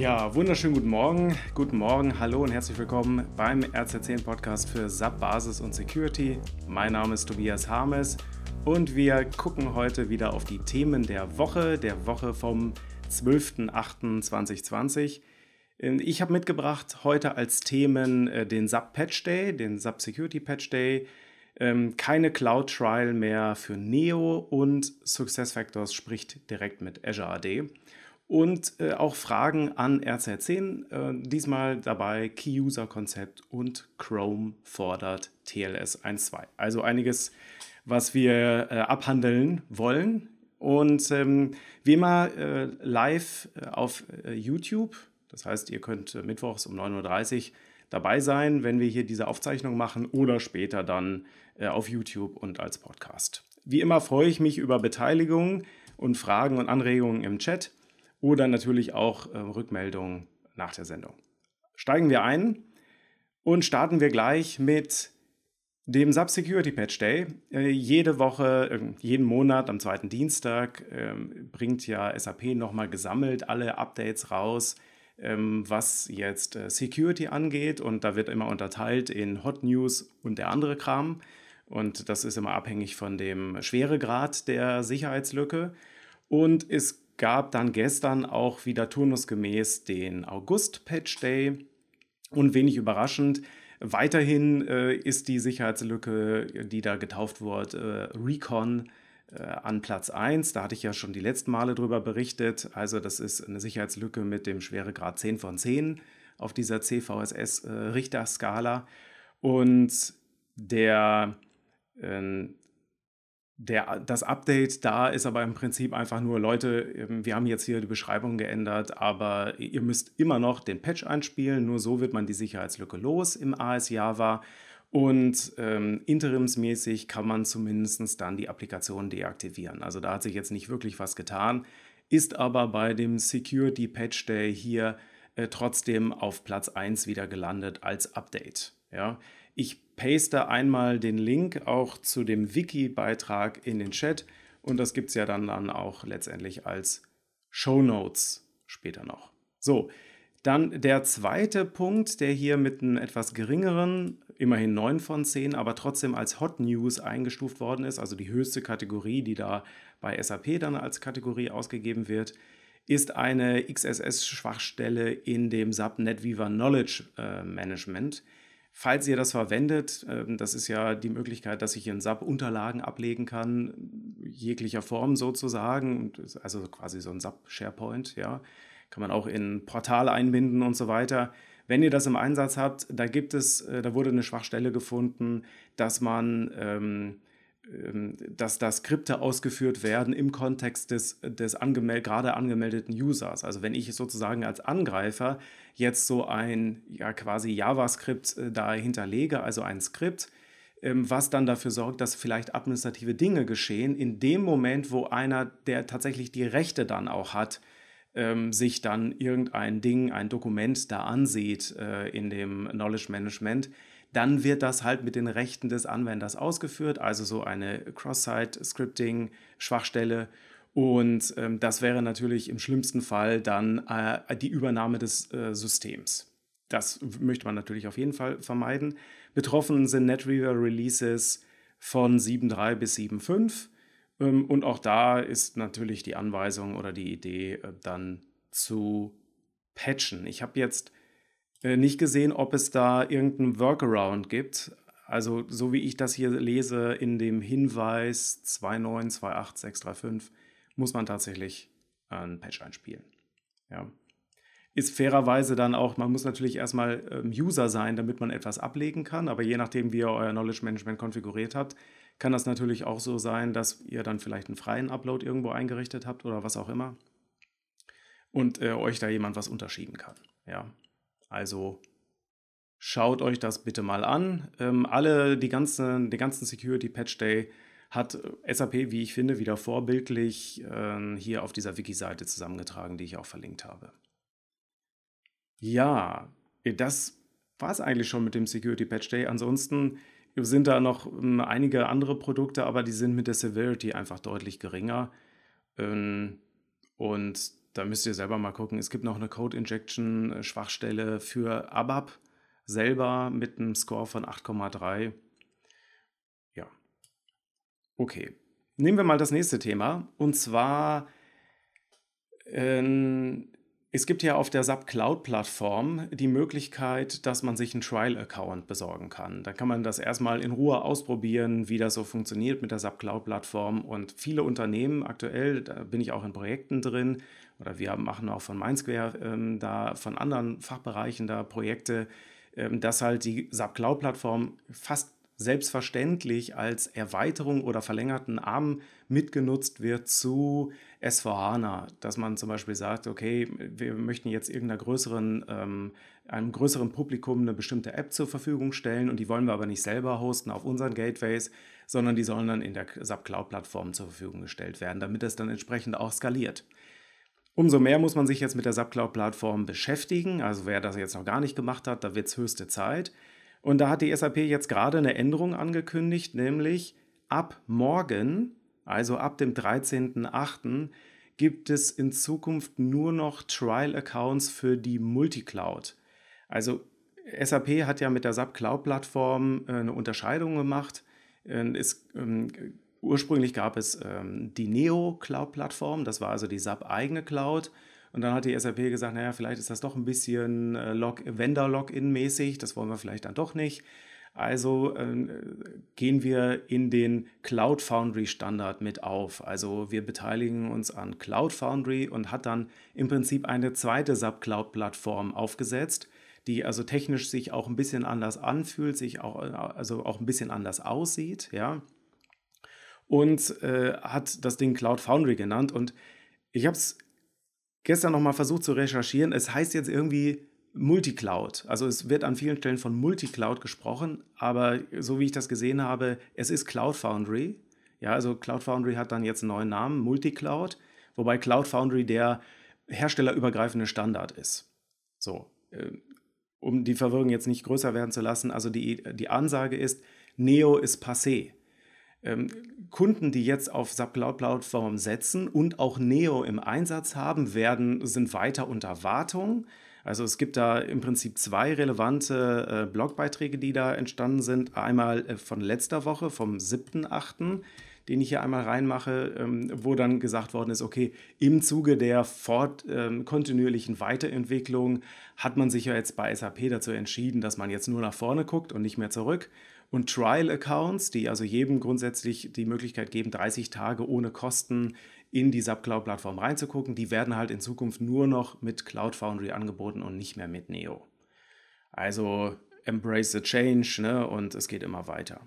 Ja, wunderschönen guten Morgen. Guten Morgen, hallo und herzlich willkommen beim RZ10 Podcast für SAP Basis und Security. Mein Name ist Tobias Harmes und wir gucken heute wieder auf die Themen der Woche, der Woche vom 12.08.2020. Ich habe mitgebracht heute als Themen äh, den SAP Patch Day, den SAP Security Patch Day, ähm, keine Cloud Trial mehr für Neo und SuccessFactors spricht direkt mit Azure AD und äh, auch Fragen an RZ10. Äh, diesmal dabei Key-User-Konzept und Chrome fordert TLS 1.2. Also einiges, was wir äh, abhandeln wollen. Und ähm, wie immer äh, live äh, auf äh, YouTube. Das heißt, ihr könnt mittwochs um 9.30 Uhr dabei sein, wenn wir hier diese Aufzeichnung machen oder später dann auf YouTube und als Podcast. Wie immer freue ich mich über Beteiligung und Fragen und Anregungen im Chat oder natürlich auch äh, Rückmeldungen nach der Sendung. Steigen wir ein und starten wir gleich mit dem Sub Security Patch Day. Äh, jede Woche, äh, jeden Monat am zweiten Dienstag ähm, bringt ja SAP nochmal gesammelt alle Updates raus, ähm, was jetzt äh, Security angeht. Und da wird immer unterteilt in Hot News und der andere Kram. Und das ist immer abhängig von dem Schweregrad der Sicherheitslücke. Und es gab dann gestern auch wieder turnusgemäß den August-Patch Day. Und wenig überraschend, weiterhin äh, ist die Sicherheitslücke, die da getauft wurde, äh, Recon äh, an Platz 1. Da hatte ich ja schon die letzten Male drüber berichtet. Also das ist eine Sicherheitslücke mit dem Schweregrad 10 von 10 auf dieser CVSS-Richterskala. Äh, Und der ähm, der, das Update da ist aber im Prinzip einfach nur, Leute, ähm, wir haben jetzt hier die Beschreibung geändert, aber ihr müsst immer noch den Patch einspielen. Nur so wird man die Sicherheitslücke los im AS Java. Und ähm, interimsmäßig kann man zumindest dann die Applikation deaktivieren. Also da hat sich jetzt nicht wirklich was getan, ist aber bei dem Security Patch Day hier äh, trotzdem auf Platz 1 wieder gelandet als Update. Ja. Ich paste einmal den Link auch zu dem Wiki-Beitrag in den Chat und das gibt es ja dann, dann auch letztendlich als Show Notes später noch. So, dann der zweite Punkt, der hier mit einem etwas geringeren, immerhin 9 von 10, aber trotzdem als Hot News eingestuft worden ist, also die höchste Kategorie, die da bei SAP dann als Kategorie ausgegeben wird, ist eine XSS-Schwachstelle in dem SAP NetWeaver Knowledge äh, Management. Falls ihr das verwendet, ähm, das ist ja die Möglichkeit, dass ich in SAP Unterlagen ablegen kann, jeglicher Form sozusagen, also quasi so ein SAP SharePoint, ja, kann man auch in Portale einbinden und so weiter. Wenn ihr das im Einsatz habt, da gibt es, äh, da wurde eine Schwachstelle gefunden, dass man ähm, dass da Skripte ausgeführt werden im Kontext des, des angemeld gerade angemeldeten Users. Also wenn ich sozusagen als Angreifer jetzt so ein ja quasi JavaScript äh, da hinterlege, also ein Skript, ähm, was dann dafür sorgt, dass vielleicht administrative Dinge geschehen, in dem Moment, wo einer, der tatsächlich die Rechte dann auch hat, ähm, sich dann irgendein Ding, ein Dokument da ansieht äh, in dem Knowledge Management, dann wird das halt mit den Rechten des Anwenders ausgeführt, also so eine Cross-Site-Scripting-Schwachstelle. Und ähm, das wäre natürlich im schlimmsten Fall dann äh, die Übernahme des äh, Systems. Das möchte man natürlich auf jeden Fall vermeiden. Betroffen sind NetWeaver Releases von 7.3 bis 7.5. Ähm, und auch da ist natürlich die Anweisung oder die Idee äh, dann zu patchen. Ich habe jetzt äh, nicht gesehen, ob es da irgendeinen Workaround gibt. Also so wie ich das hier lese in dem Hinweis 2928635 muss man tatsächlich ein Patch einspielen. Ja. Ist fairerweise dann auch, man muss natürlich erstmal ähm, User sein, damit man etwas ablegen kann, aber je nachdem, wie ihr euer Knowledge Management konfiguriert habt, kann das natürlich auch so sein, dass ihr dann vielleicht einen freien Upload irgendwo eingerichtet habt oder was auch immer und äh, euch da jemand was unterschieben kann. Ja. Also schaut euch das bitte mal an. Ähm, alle, die ganzen, den ganzen Security Patch Day hat äh, SAP, wie ich finde, wieder vorbildlich äh, hier auf dieser Wiki-Seite zusammengetragen, die ich auch verlinkt habe. Ja, das war es eigentlich schon mit dem Security Patch Day. Ansonsten sind da noch ähm, einige andere Produkte, aber die sind mit der Severity einfach deutlich geringer. Ähm, und da müsst ihr selber mal gucken. Es gibt noch eine Code-Injection-Schwachstelle für ABAP selber mit einem Score von 8,3. Ja. Okay. Nehmen wir mal das nächste Thema. Und zwar, äh, es gibt ja auf der SAP Cloud-Plattform die Möglichkeit, dass man sich einen Trial-Account besorgen kann. Da kann man das erstmal in Ruhe ausprobieren, wie das so funktioniert mit der SAP Cloud-Plattform. Und viele Unternehmen aktuell, da bin ich auch in Projekten drin, oder wir machen auch von Mindsquare ähm, da, von anderen Fachbereichen da Projekte, ähm, dass halt die SAP Cloud-Plattform fast selbstverständlich als Erweiterung oder verlängerten Arm mitgenutzt wird zu S4HANA, dass man zum Beispiel sagt, okay, wir möchten jetzt irgendeiner größeren, ähm, einem größeren Publikum eine bestimmte App zur Verfügung stellen und die wollen wir aber nicht selber hosten auf unseren Gateways, sondern die sollen dann in der SAP Cloud-Plattform zur Verfügung gestellt werden, damit es dann entsprechend auch skaliert. Umso mehr muss man sich jetzt mit der SAP Cloud-Plattform beschäftigen. Also wer das jetzt noch gar nicht gemacht hat, da wird es höchste Zeit. Und da hat die SAP jetzt gerade eine Änderung angekündigt, nämlich ab morgen, also ab dem 13.08., gibt es in Zukunft nur noch Trial-Accounts für die Multicloud. Also SAP hat ja mit der SAP Cloud-Plattform äh, eine Unterscheidung gemacht. Äh, es, ähm, ursprünglich gab es ähm, die Neo Cloud-Plattform, das war also die SAP eigene Cloud. Und dann hat die SAP gesagt, naja, vielleicht ist das doch ein bisschen äh, Vendor-Login-mäßig, das wollen wir vielleicht dann doch nicht. Also äh, gehen wir in den Cloud Foundry Standard mit auf. Also wir beteiligen uns an Cloud Foundry und hat dann im Prinzip eine zweite SAP Cloud Plattform aufgesetzt, die also technisch sich auch ein bisschen anders anfühlt, sich auch also auch ein bisschen anders aussieht, ja. Und äh, hat das Ding Cloud Foundry genannt und ich habe es gestern nochmal versucht zu recherchieren. Es heißt jetzt irgendwie Multicloud. Also es wird an vielen Stellen von Multicloud gesprochen, aber so wie ich das gesehen habe, es ist Cloud Foundry. Ja, also Cloud Foundry hat dann jetzt einen neuen Namen, Multicloud, wobei Cloud Foundry der herstellerübergreifende Standard ist. So, äh, um die Verwirrung jetzt nicht größer werden zu lassen, also die, die Ansage ist, Neo ist passé. Ähm, Kunden, die jetzt auf SAP Cloud Plattform setzen und auch Neo im Einsatz haben, werden, sind weiter unter Wartung. Also es gibt da im Prinzip zwei relevante äh, Blogbeiträge, die da entstanden sind. Einmal äh, von letzter Woche, vom 7.8., den ich hier einmal reinmache, ähm, wo dann gesagt worden ist, okay, im Zuge der fort, ähm, kontinuierlichen Weiterentwicklung hat man sich ja jetzt bei SAP dazu entschieden, dass man jetzt nur nach vorne guckt und nicht mehr zurück und Trial-Accounts, die also jedem grundsätzlich die Möglichkeit geben, 30 Tage ohne Kosten in die SAP Cloud-Plattform reinzugucken, die werden halt in Zukunft nur noch mit Cloud Foundry angeboten und nicht mehr mit Neo. Also embrace the change ne? und es geht immer weiter.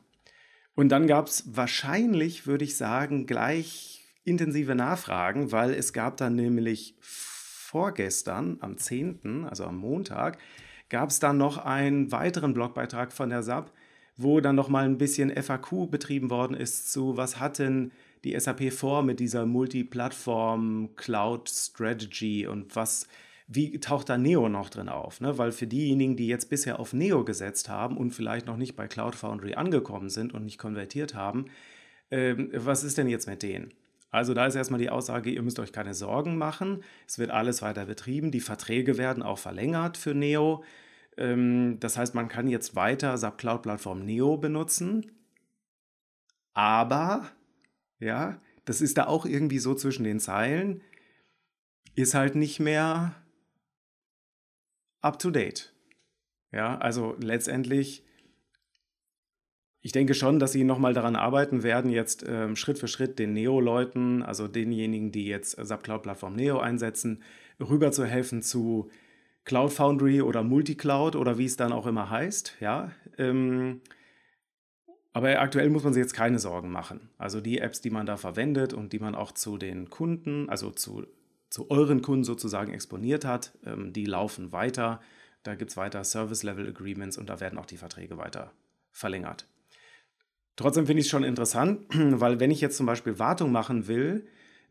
Und dann gab es wahrscheinlich, würde ich sagen, gleich intensive Nachfragen, weil es gab dann nämlich vorgestern, am 10., also am Montag, gab es dann noch einen weiteren Blogbeitrag von der SAP, wo dann noch mal ein bisschen FAQ betrieben worden ist zu, was hat denn die SAP vor mit dieser Multiplattform Cloud Strategy und was, wie taucht da Neo noch drin auf? Ne? Weil für diejenigen, die jetzt bisher auf Neo gesetzt haben und vielleicht noch nicht bei Cloud Foundry angekommen sind und nicht konvertiert haben, äh, was ist denn jetzt mit denen? Also da ist erstmal die Aussage, ihr müsst euch keine Sorgen machen. Es wird alles weiter betrieben. Die Verträge werden auch verlängert für Neo. Ähm, das heißt, man kann jetzt weiter SAP Cloud Plattform Neo benutzen, aber, ja, das ist da auch irgendwie so zwischen den Zeilen, ist halt nicht mehr up to date. Ja, also letztendlich, ich denke schon, dass sie nochmal daran arbeiten werden, jetzt ähm, Schritt für Schritt den Neo-Leuten, also denjenigen, die jetzt SAP Cloud Plattform Neo einsetzen, rüber zu helfen zu Cloud Foundry oder Multicloud oder wie es dann auch immer heißt, ja. Ähm, aber aktuell muss man sich jetzt keine Sorgen machen. Also die Apps, die man da verwendet und die man auch zu den Kunden, also zu, zu euren Kunden sozusagen exponiert hat, ähm, die laufen weiter. Da gibt es weiter Service-Level-Agreements und da werden auch die Verträge weiter verlängert. Trotzdem finde ich es schon interessant, weil wenn ich jetzt zum Beispiel Wartung machen will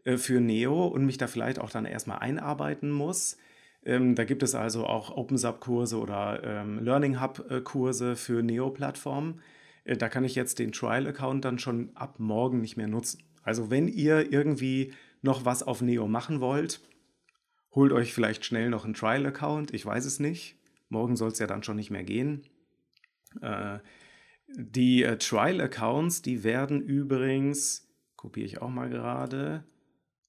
äh, für Neo und mich da vielleicht auch dann erstmal einarbeiten muss, ähm, da gibt es also auch OpenSUB-Kurse oder ähm, Learning Hub-Kurse für Neo-Plattformen. Äh, da kann ich jetzt den Trial-Account dann schon ab morgen nicht mehr nutzen. Also wenn ihr irgendwie noch was auf Neo machen wollt, Holt euch vielleicht schnell noch einen Trial-Account, ich weiß es nicht. Morgen soll es ja dann schon nicht mehr gehen. Äh, die äh, Trial-Accounts, die werden übrigens, kopiere ich auch mal gerade,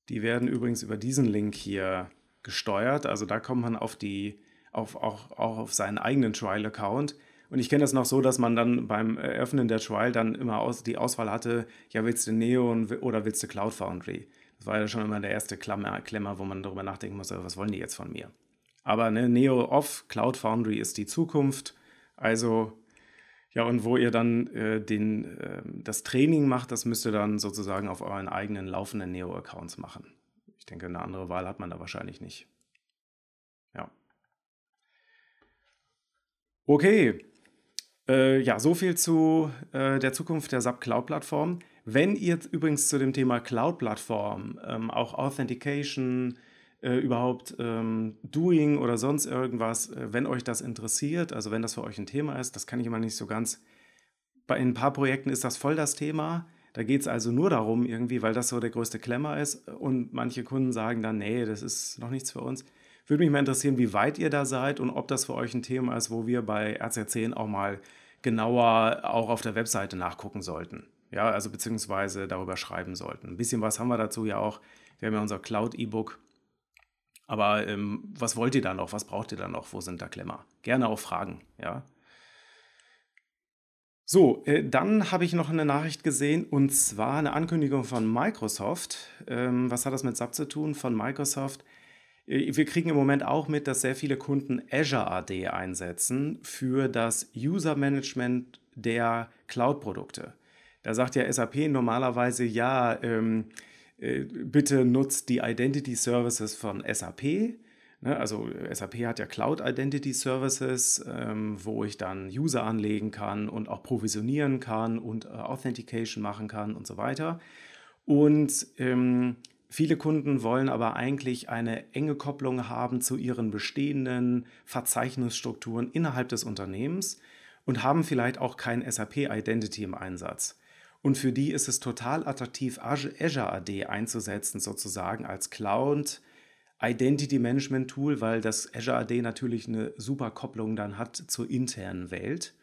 die werden übrigens über diesen Link hier gesteuert. Also da kommt man auf die, auf, auch, auch auf seinen eigenen Trial-Account. Und ich kenne das noch so, dass man dann beim Eröffnen der Trial dann immer aus, die Auswahl hatte, ja, willst du Neo oder willst du Cloud Foundry? Das war ja schon immer der erste Klammer, Klemmer, wo man darüber nachdenken muss, was wollen die jetzt von mir? Aber ne, Neo Off Cloud Foundry ist die Zukunft. Also, ja, und wo ihr dann äh, den, äh, das Training macht, das müsst ihr dann sozusagen auf euren eigenen laufenden Neo-Accounts machen. Ich denke, eine andere Wahl hat man da wahrscheinlich nicht. Ja. Okay. Äh, ja, so viel zu äh, der Zukunft der SAP Cloud Plattform. Wenn ihr übrigens zu dem Thema Cloud-Plattform, ähm, auch Authentication, äh, überhaupt ähm, Doing oder sonst irgendwas, äh, wenn euch das interessiert, also wenn das für euch ein Thema ist, das kann ich immer nicht so ganz. Bei ein paar Projekten ist das voll das Thema. Da geht es also nur darum, irgendwie, weil das so der größte Klemmer ist. Und manche Kunden sagen dann, nee, das ist noch nichts für uns. Würde mich mal interessieren, wie weit ihr da seid und ob das für euch ein Thema ist, wo wir bei RCR10 auch mal genauer auch auf der Webseite nachgucken sollten ja, also beziehungsweise darüber schreiben sollten. Ein bisschen was haben wir dazu ja auch. Wir haben ja unser Cloud-E-Book. Aber ähm, was wollt ihr da noch? Was braucht ihr da noch? Wo sind da Klemmer? Gerne auch Fragen, ja. So, äh, dann habe ich noch eine Nachricht gesehen und zwar eine Ankündigung von Microsoft. Ähm, was hat das mit SAP zu tun? Von Microsoft. Äh, wir kriegen im Moment auch mit, dass sehr viele Kunden Azure AD einsetzen für das User Management der Cloud-Produkte. Da sagt ja SAP normalerweise, ja, ähm, äh, bitte nutzt die Identity Services von SAP. Ne? Also SAP hat ja Cloud Identity Services, ähm, wo ich dann User anlegen kann und auch provisionieren kann und äh, Authentication machen kann und so weiter. Und ähm, Viele Kunden wollen aber eigentlich eine enge Kopplung haben zu ihren bestehenden Verzeichnisstrukturen innerhalb des Unternehmens und haben vielleicht auch kein SAP Identity im Einsatz. Und für die ist es total attraktiv, Azure AD einzusetzen, sozusagen als Cloud Identity Management Tool, weil das Azure AD natürlich eine super Kopplung dann hat zur internen Welt.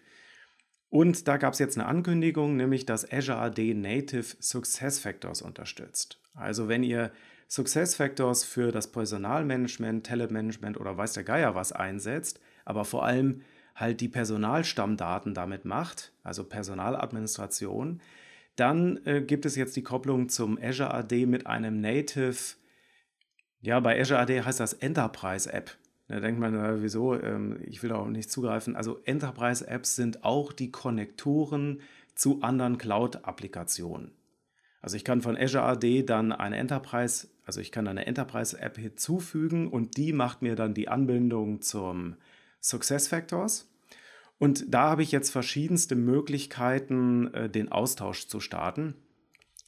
Und da gab es jetzt eine Ankündigung, nämlich dass Azure AD Native Success Factors unterstützt. Also wenn ihr Success Factors für das Personalmanagement, Telemanagement oder weiß der Geier was einsetzt, aber vor allem halt die Personalstammdaten damit macht, also Personaladministration, dann äh, gibt es jetzt die Kopplung zum Azure AD mit einem Native, ja, bei Azure AD heißt das Enterprise App. Da denkt man, äh, wieso, ähm, ich will auch nicht zugreifen. Also Enterprise Apps sind auch die Konnektoren zu anderen Cloud-Applikationen. Also ich kann von Azure AD dann eine Enterprise, also ich kann eine Enterprise App hinzufügen und die macht mir dann die Anbindung zum SuccessFactors. Und da habe ich jetzt verschiedenste Möglichkeiten, äh, den Austausch zu starten.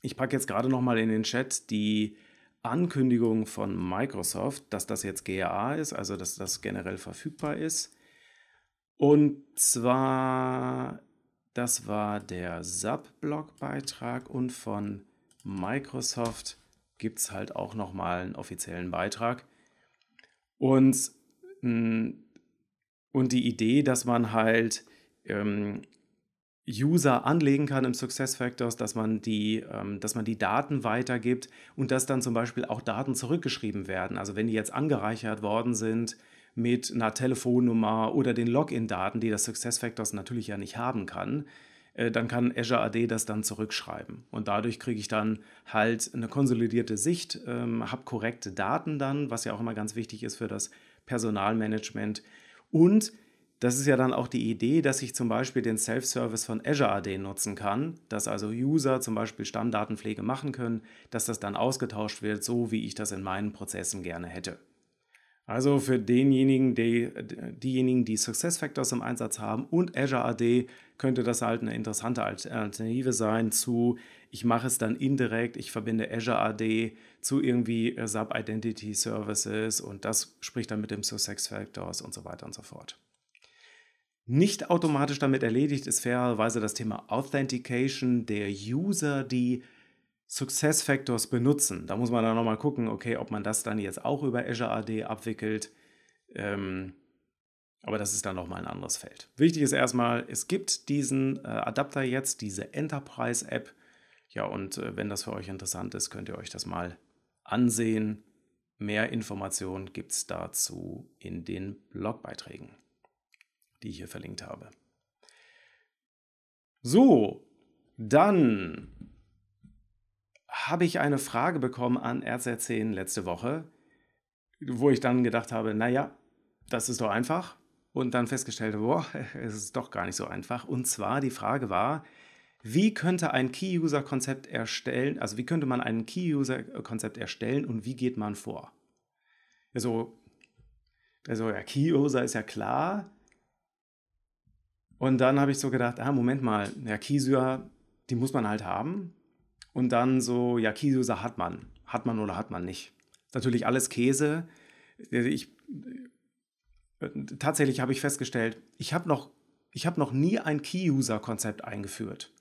Ich packe jetzt gerade noch mal in den Chat die Ankündigung von Microsoft, dass das jetzt GAA ist, also dass das generell verfügbar ist. Und zwar, das war der SAP-Blog-Beitrag und von Microsoft gibt es halt auch noch mal einen offiziellen Beitrag. Und hm, und die Idee, dass man halt ähm, User anlegen kann im SuccessFactors, dass man, die, ähm, dass man die Daten weitergibt und dass dann zum Beispiel auch Daten zurückgeschrieben werden. Also wenn die jetzt angereichert worden sind mit einer Telefonnummer oder den Login-Daten, die das SuccessFactors natürlich ja nicht haben kann, äh, dann kann Azure AD das dann zurückschreiben. Und dadurch kriege ich dann halt eine konsolidierte Sicht, ähm, habe korrekte Daten dann, was ja auch immer ganz wichtig ist für das Personalmanagement und das ist ja dann auch die Idee, dass ich zum Beispiel den Self-Service von Azure AD nutzen kann, dass also User zum Beispiel Stammdatenpflege machen können, dass das dann ausgetauscht wird, so wie ich das in meinen Prozessen gerne hätte. Also für denjenigen, die, diejenigen, die SuccessFactors im Einsatz haben und Azure AD, könnte das halt eine interessante Alternative sein zu, ich mache es dann indirekt, ich verbinde Azure AD zu irgendwie SAP Identity Services und das spricht dann mit dem SuccessFactors und so weiter und so fort. Nicht automatisch damit erledigt ist fairerweise das Thema Authentication der User, die SuccessFactors benutzen. Da muss man dann nochmal gucken, okay, ob man das dann jetzt auch über Azure AD abwickelt. Ähm, aber das ist dann nochmal ein anderes Feld. Wichtig ist erstmal, es gibt diesen äh, Adapter jetzt, diese Enterprise-App. Ja, und äh, wenn das für euch interessant ist, könnt ihr euch das mal ansehen. Mehr Informationen gibt es dazu in den Blogbeiträgen, die ich hier verlinkt habe. So, dann habe ich eine Frage bekommen an RZ10 letzte Woche, wo ich dann gedacht habe, naja, das ist doch einfach. Und dann festgestellt, boah, es ist doch gar nicht so einfach. Und zwar die Frage war, wie könnte ein Key-User-Konzept erstellen, also wie könnte man ein Key-User-Konzept erstellen und wie geht man vor? Also, also ja, Key-User ist ja klar. Und dann habe ich so gedacht, ah, Moment mal, ja, Key-User, die muss man halt haben. Und dann so, ja, Key-User hat man. Hat man oder hat man nicht. Natürlich alles Käse. Ich, tatsächlich habe ich festgestellt, ich habe noch, hab noch nie ein Key-User-Konzept eingeführt.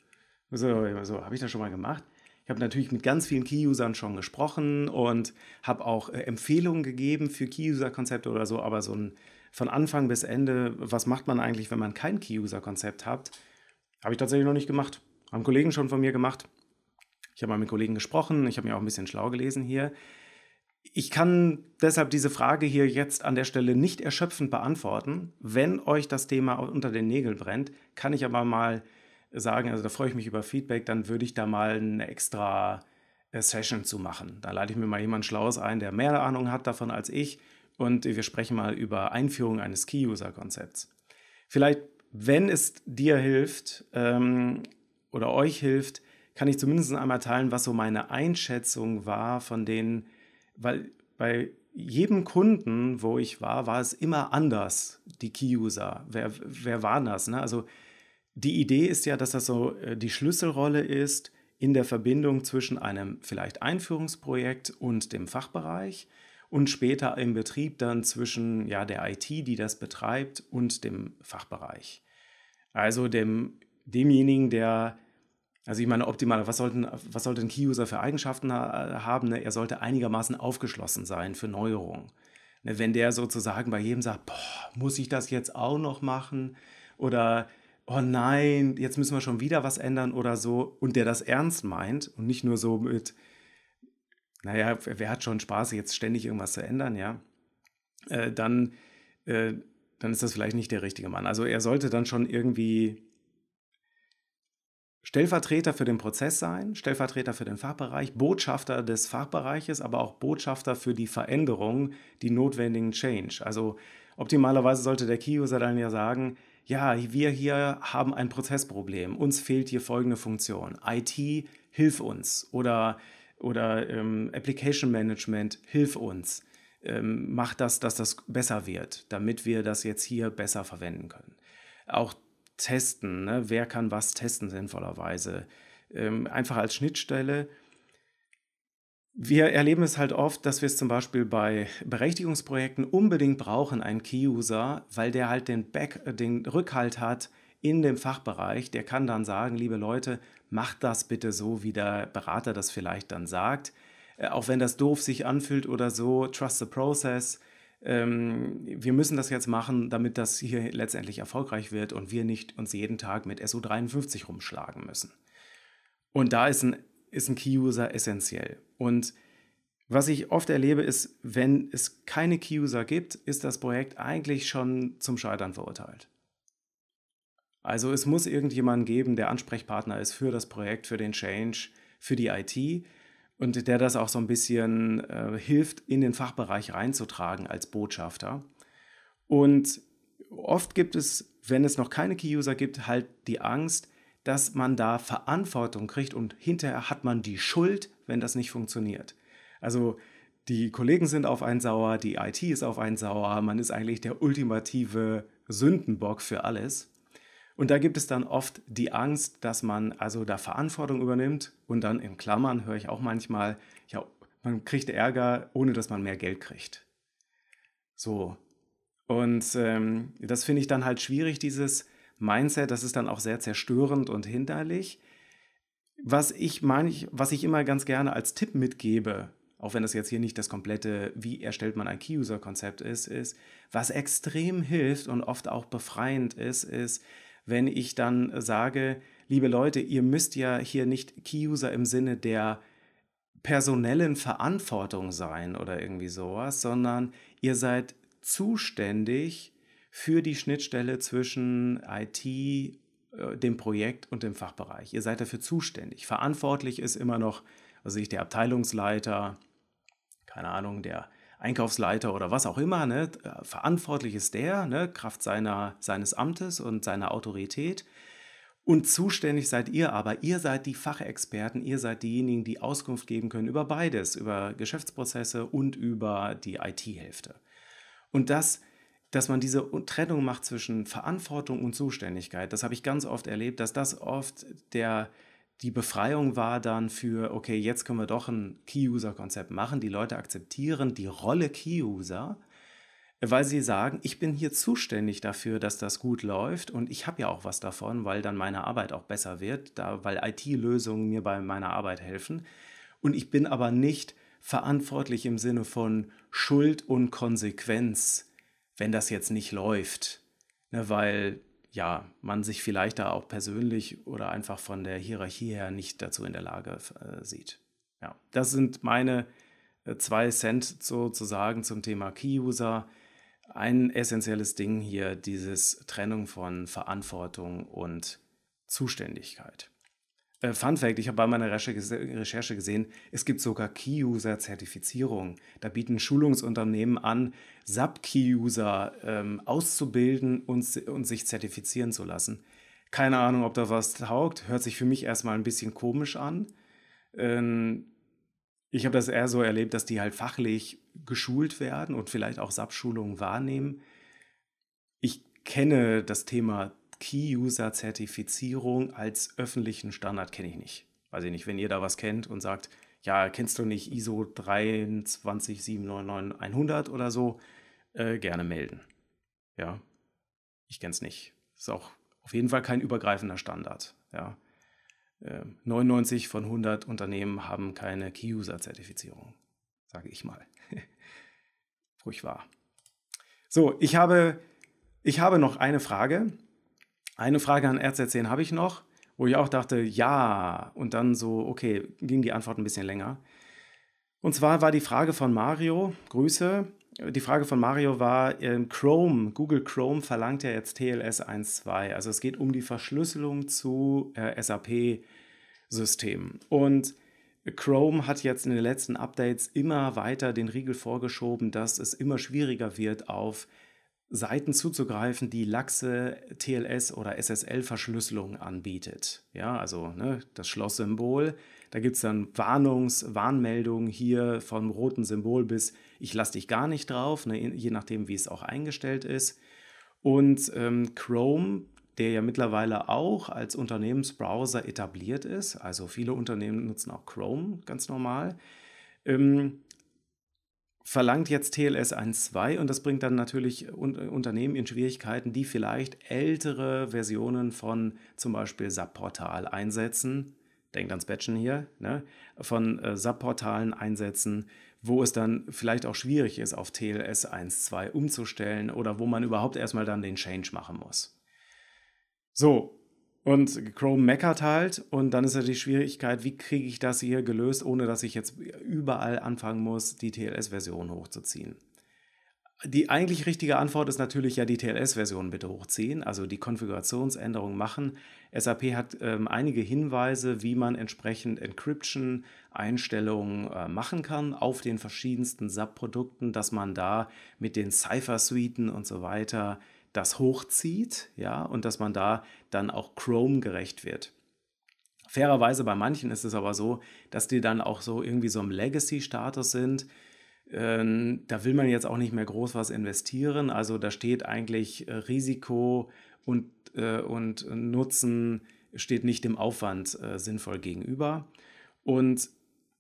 So, so habe ich das schon mal gemacht. Ich habe natürlich mit ganz vielen Key-Usern schon gesprochen und habe auch äh, Empfehlungen gegeben für Key-User-Konzepte oder so, aber so ein von Anfang bis Ende, was macht man eigentlich, wenn man kein Key-User-Konzept hat, habe ich tatsächlich noch nicht gemacht. Haben Kollegen schon von mir gemacht. Ich habe mal mit Kollegen gesprochen, ich habe mir auch ein bisschen schlau gelesen hier. Ich kann deshalb diese Frage hier jetzt an der Stelle nicht erschöpfend beantworten. Wenn euch das Thema unter den Nägeln brennt, kann ich aber mal sagen, also da freue ich mich über Feedback, dann würde ich da mal eine extra äh, Session zu machen. Da leite ich mir mal jemand Schlaues ein, der mehr Ahnung hat davon als ich und wir sprechen mal über Einführung eines Key-User-Konzepts. Vielleicht, wenn es dir hilft ähm, oder euch hilft, kann ich zumindest einmal teilen, was so meine Einschätzung war von den, weil bei jedem Kunden, wo ich war, war es immer anders, die Key-User. Wer, wer war das? Ne? Also die Idee ist ja, dass das so äh, die Schlüsselrolle ist in der Verbindung zwischen einem vielleicht Einführungsprojekt und dem Fachbereich und später im Betrieb dann zwischen ja, der IT, die das betreibt, und dem Fachbereich. Also dem, demjenigen, der, also ich meine, optimal, was, sollten, was sollte ein Key-User für Eigenschaften haben? Ne? Er sollte einigermaßen aufgeschlossen sein für Neuerungen. Ne? Wenn der sozusagen bei jedem sagt, boah, muss ich das jetzt auch noch machen? Oder oh nein, jetzt müssen wir schon wieder was ändern oder so, und der das ernst meint und nicht nur so mit, naja, wer hat schon Spaß, jetzt ständig irgendwas zu ändern, ja, äh, dann, äh, dann ist das vielleicht nicht der richtige Mann. Also er sollte dann schon irgendwie Stellvertreter für den Prozess sein, Stellvertreter für den Fachbereich, Botschafter des Fachbereiches, aber auch Botschafter für die Veränderung, die notwendigen Change. Also optimalerweise sollte der Key-User dann ja sagen, ja, wir hier haben ein Prozessproblem, uns fehlt hier folgende Funktion. IT, hilf uns. Oder, oder ähm, Application Management, hilf uns. Ähm, mach das, dass das besser wird, damit wir das jetzt hier besser verwenden können. Auch testen, ne? wer kann was testen sinnvollerweise. Ähm, einfach als Schnittstelle wir erleben es halt oft, dass wir es zum Beispiel bei Berechtigungsprojekten unbedingt brauchen, einen Key-User, weil der halt den, Back, äh, den Rückhalt hat in dem Fachbereich. Der kann dann sagen, liebe Leute, macht das bitte so, wie der Berater das vielleicht dann sagt. Äh, auch wenn das doof sich anfühlt oder so, trust the process. Ähm, wir müssen das jetzt machen, damit das hier letztendlich erfolgreich wird und wir nicht uns jeden Tag mit SO53 rumschlagen müssen. Und da ist ein ist ein Key-User essentiell. Und was ich oft erlebe, ist, wenn es keine Key-User gibt, ist das Projekt eigentlich schon zum Scheitern verurteilt. Also es muss irgendjemanden geben, der Ansprechpartner ist für das Projekt, für den Change, für die IT und der das auch so ein bisschen äh, hilft, in den Fachbereich reinzutragen als Botschafter. Und oft gibt es, wenn es noch keine Key-User gibt, halt die Angst, dass man da Verantwortung kriegt und hinterher hat man die Schuld, wenn das nicht funktioniert. Also die Kollegen sind auf einen sauer, die IT ist auf einen sauer, man ist eigentlich der ultimative Sündenbock für alles. Und da gibt es dann oft die Angst, dass man also da Verantwortung übernimmt und dann in Klammern höre ich auch manchmal, ja, man kriegt Ärger, ohne dass man mehr Geld kriegt. So. Und ähm, das finde ich dann halt schwierig, dieses, Mindset, das ist dann auch sehr zerstörend und hinderlich. was ich meine, was ich immer ganz gerne als Tipp mitgebe, auch wenn das jetzt hier nicht das komplette, wie erstellt man ein Key-User-Konzept ist, ist, was extrem hilft und oft auch befreiend ist, ist, wenn ich dann sage, liebe Leute, ihr müsst ja hier nicht Key-User im Sinne der personellen Verantwortung sein oder irgendwie sowas, sondern ihr seid zuständig für die Schnittstelle zwischen IT, äh, dem Projekt und dem Fachbereich. Ihr seid dafür zuständig. Verantwortlich ist immer noch, also ich der Abteilungsleiter, keine Ahnung, der Einkaufsleiter oder was auch immer, ne? verantwortlich ist der, ne? Kraft seiner, seines Amtes und seiner Autorität. Und zuständig seid ihr aber. Ihr seid die Fachexperten, ihr seid diejenigen, die Auskunft geben können über beides, über Geschäftsprozesse und über die IT-Hälfte. Und das, dass man diese Trennung macht zwischen Verantwortung und Zuständigkeit, das habe ich ganz oft erlebt, dass das oft der, die Befreiung war dann für, okay, jetzt können wir doch ein Key-User-Konzept machen. Die Leute akzeptieren die Rolle Key-User, weil sie sagen, ich bin hier zuständig dafür, dass das gut läuft und ich habe ja auch was davon, weil dann meine Arbeit auch besser wird, da, weil IT-Lösungen mir bei meiner Arbeit helfen. Und ich bin aber nicht verantwortlich im Sinne von Schuld und Konsequenz, wenn das jetzt nicht läuft. Ne, weil ja, man sich vielleicht da auch persönlich oder einfach von der Hierarchie her nicht dazu in der Lage äh, sieht. Ja, das sind meine äh, zwei Cent sozusagen zum Thema Key-User. Ein essentielles Ding hier, dieses Trennung von Verantwortung und Zuständigkeit. Äh, Fun Fact: Ich habe bei meiner Recherche gesehen, es gibt sogar Key-User-Zertifizierung. Da bieten Schulungsunternehmen an, SAP-Key-User ähm, auszubilden und, und sich zertifizieren zu lassen. Keine Ahnung, ob da was taugt. Hört sich für mich erstmal ein bisschen komisch an. Ähm, ich habe das eher so erlebt, dass die halt fachlich geschult werden und vielleicht auch SAP-Schulungen wahrnehmen. Ich kenne das Thema Key-User-Zertifizierung als öffentlichen Standard kenne ich nicht. Weiß ich nicht, wenn ihr da was kennt und sagt, ja, kennst du nicht ISO 23799 oder so, äh, gerne melden. Ja, ich kenne es nicht. Ist auch auf jeden Fall kein übergreifender Standard. Ja. Äh, 99 von 100 Unternehmen haben keine Key-User-Zertifizierung, sage ich mal. Ruhig wahr. So, ich habe, ich habe noch eine Frage. Eine Frage an RZ10 habe ich noch, wo ich auch dachte, ja, und dann so, okay, ging die Antwort ein bisschen länger. Und zwar war die Frage von Mario, Grüße, die Frage von Mario war, äh, Chrome, Google Chrome verlangt ja jetzt TLS 1.2. Also es geht um die Verschlüsselung zu äh, SAP-Systemen. Und Chrome hat jetzt in den letzten Updates immer weiter den Riegel vorgeschoben, dass es immer schwieriger wird, auf Seiten zuzugreifen, die laxe TLS oder SSL-Verschlüsselung anbietet. Ja, also ne, das Schlosssymbol. Da gibt es dann Warnungs-, Warnmeldungen hier vom roten Symbol bis ich lasse dich gar nicht drauf, ne, je nachdem, wie es auch eingestellt ist. Und ähm, Chrome, der ja mittlerweile auch als Unternehmensbrowser etabliert ist, also viele Unternehmen nutzen auch Chrome ganz normal, ähm, verlangt jetzt TLS 1.2 und das bringt dann natürlich Unternehmen in Schwierigkeiten, die vielleicht ältere Versionen von zum Beispiel SAP-Portal einsetzen. Denkt ans Batchen hier, ne? von äh, SAP-Portalen einsetzen, wo es dann vielleicht auch schwierig ist, auf TLS 1.2 umzustellen oder wo man überhaupt erstmal dann den Change machen muss. So, und Chrome meckert halt und dann ist ja die Schwierigkeit, wie kriege ich das hier gelöst, ohne dass ich jetzt überall anfangen muss, die TLS-Version hochzuziehen. Die eigentlich richtige Antwort ist natürlich ja die TLS-Version bitte hochziehen, also die Konfigurationsänderung machen. SAP hat ähm, einige Hinweise, wie man entsprechend Encryption-Einstellungen äh, machen kann auf den verschiedensten SAP-Produkten, dass man da mit den Cypher-Suiten und so weiter das hochzieht, ja, und dass man da dann auch Chrome gerecht wird. Fairerweise bei manchen ist es aber so, dass die dann auch so irgendwie so im Legacy-Status sind. Ähm, da will man jetzt auch nicht mehr groß was investieren. Also da steht eigentlich äh, Risiko und, äh, und Nutzen steht nicht dem Aufwand äh, sinnvoll gegenüber. Und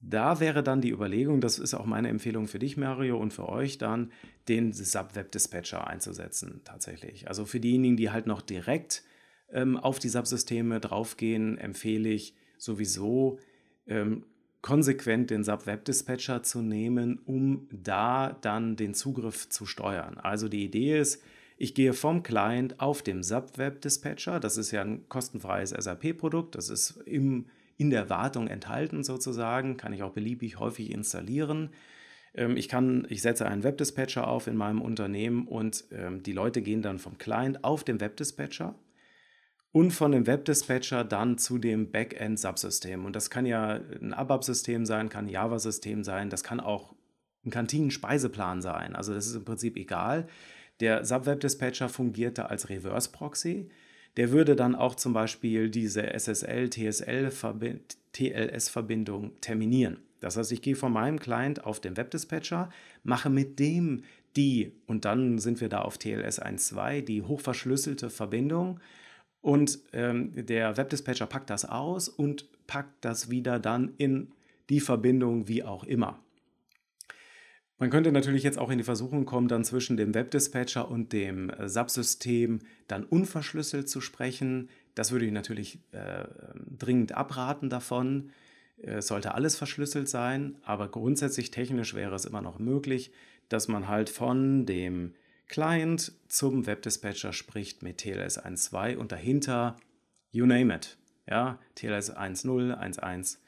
da wäre dann die Überlegung, das ist auch meine Empfehlung für dich, Mario, und für euch dann, den Sub-Web-Dispatcher einzusetzen tatsächlich. Also für diejenigen, die halt noch direkt ähm, auf die Subsysteme draufgehen, empfehle ich sowieso ähm, konsequent den SAP Web Dispatcher zu nehmen, um da dann den Zugriff zu steuern. Also die Idee ist, ich gehe vom Client auf dem SAP Web Dispatcher. Das ist ja ein kostenfreies SAP-Produkt. Das ist im, in der Wartung enthalten sozusagen. Kann ich auch beliebig häufig installieren. Ähm, ich, kann, ich setze einen Webdispatcher auf in meinem Unternehmen und ähm, die Leute gehen dann vom Client auf den Webdispatcher und von dem Webdispatcher dann zu dem Backend-Subsystem. Und das kann ja ein ABAP-System sein, kann ein Java-System sein, das kann auch ein Kantinen-Speiseplan sein. Also das ist im Prinzip egal. Der Subweb-Dispatcher fungierte als Reverse-Proxy. Der würde dann auch zum Beispiel diese SSL-TSL-TLS-Verbindung terminieren. Das heißt, ich gehe von meinem Client auf den Webdispatcher, mache mit dem die, und dann sind wir da auf TLS 1.2, die hochverschlüsselte Verbindung. Und ähm, der Webdispatcher packt das aus und packt das wieder dann in die Verbindung, wie auch immer. Man könnte natürlich jetzt auch in die Versuchung kommen, dann zwischen dem Webdispatcher und dem äh, Subsystem dann unverschlüsselt zu sprechen. Das würde ich natürlich äh, dringend abraten davon. Es sollte alles verschlüsselt sein, aber grundsätzlich technisch wäre es immer noch möglich, dass man halt von dem Client zum Webdispatcher spricht mit TLS 1.2 und dahinter you name it. Ja, TLS 1.0, 1.1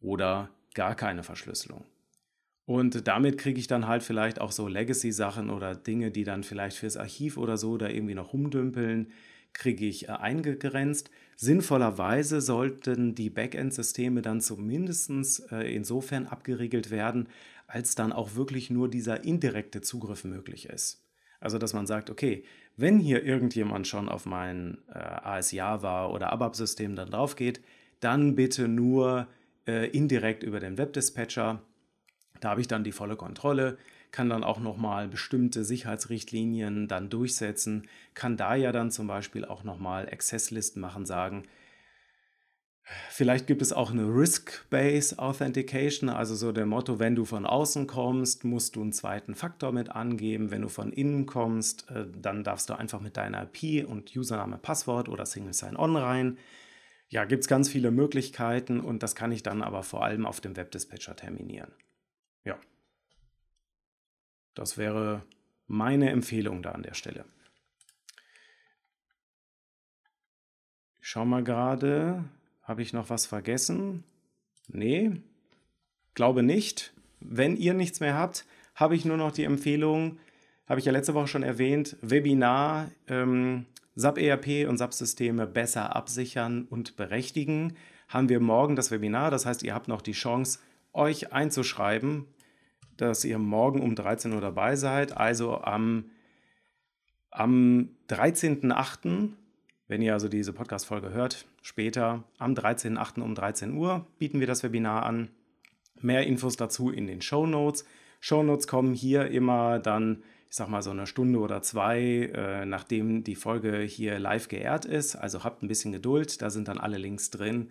oder gar keine Verschlüsselung. Und damit kriege ich dann halt vielleicht auch so Legacy-Sachen oder Dinge, die dann vielleicht fürs Archiv oder so da irgendwie noch rumdümpeln, kriege ich äh, eingegrenzt. Sinnvollerweise sollten die Backend-Systeme dann zumindest äh, insofern abgeriegelt werden, als dann auch wirklich nur dieser indirekte Zugriff möglich ist. Also, dass man sagt, okay, wenn hier irgendjemand schon auf mein äh, AS-Java oder ABAP-System dann drauf geht, dann bitte nur äh, indirekt über den Webdispatcher da habe ich dann die volle Kontrolle, kann dann auch nochmal bestimmte Sicherheitsrichtlinien dann durchsetzen, kann da ja dann zum Beispiel auch nochmal Accesslisten machen, sagen, Vielleicht gibt es auch eine Risk-Based Authentication, also so der Motto, wenn du von außen kommst, musst du einen zweiten Faktor mit angeben. Wenn du von innen kommst, äh, dann darfst du einfach mit deiner IP und Username, Passwort oder Single Sign-On rein. Ja, gibt es ganz viele Möglichkeiten und das kann ich dann aber vor allem auf dem Webdispatcher terminieren. Ja. Das wäre meine Empfehlung da an der Stelle. Ich schau mal gerade, habe ich noch was vergessen? Nee, glaube nicht. Wenn ihr nichts mehr habt, habe ich nur noch die Empfehlung, habe ich ja letzte Woche schon erwähnt, Webinar ähm, SAP ERP und SAP Systeme besser absichern und berechtigen. Haben wir morgen das Webinar, das heißt, ihr habt noch die Chance, euch einzuschreiben dass ihr morgen um 13 Uhr dabei seid. Also am, am 13.08., wenn ihr also diese Podcast-Folge hört, später, am 13.08. um 13 Uhr bieten wir das Webinar an. Mehr Infos dazu in den Show Notes. Show Notes kommen hier immer dann, ich sag mal, so eine Stunde oder zwei, äh, nachdem die Folge hier live geehrt ist. Also habt ein bisschen Geduld, da sind dann alle Links drin.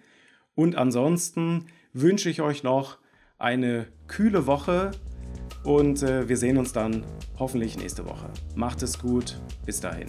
Und ansonsten wünsche ich euch noch eine kühle Woche und äh, wir sehen uns dann hoffentlich nächste Woche. Macht es gut. Bis dahin.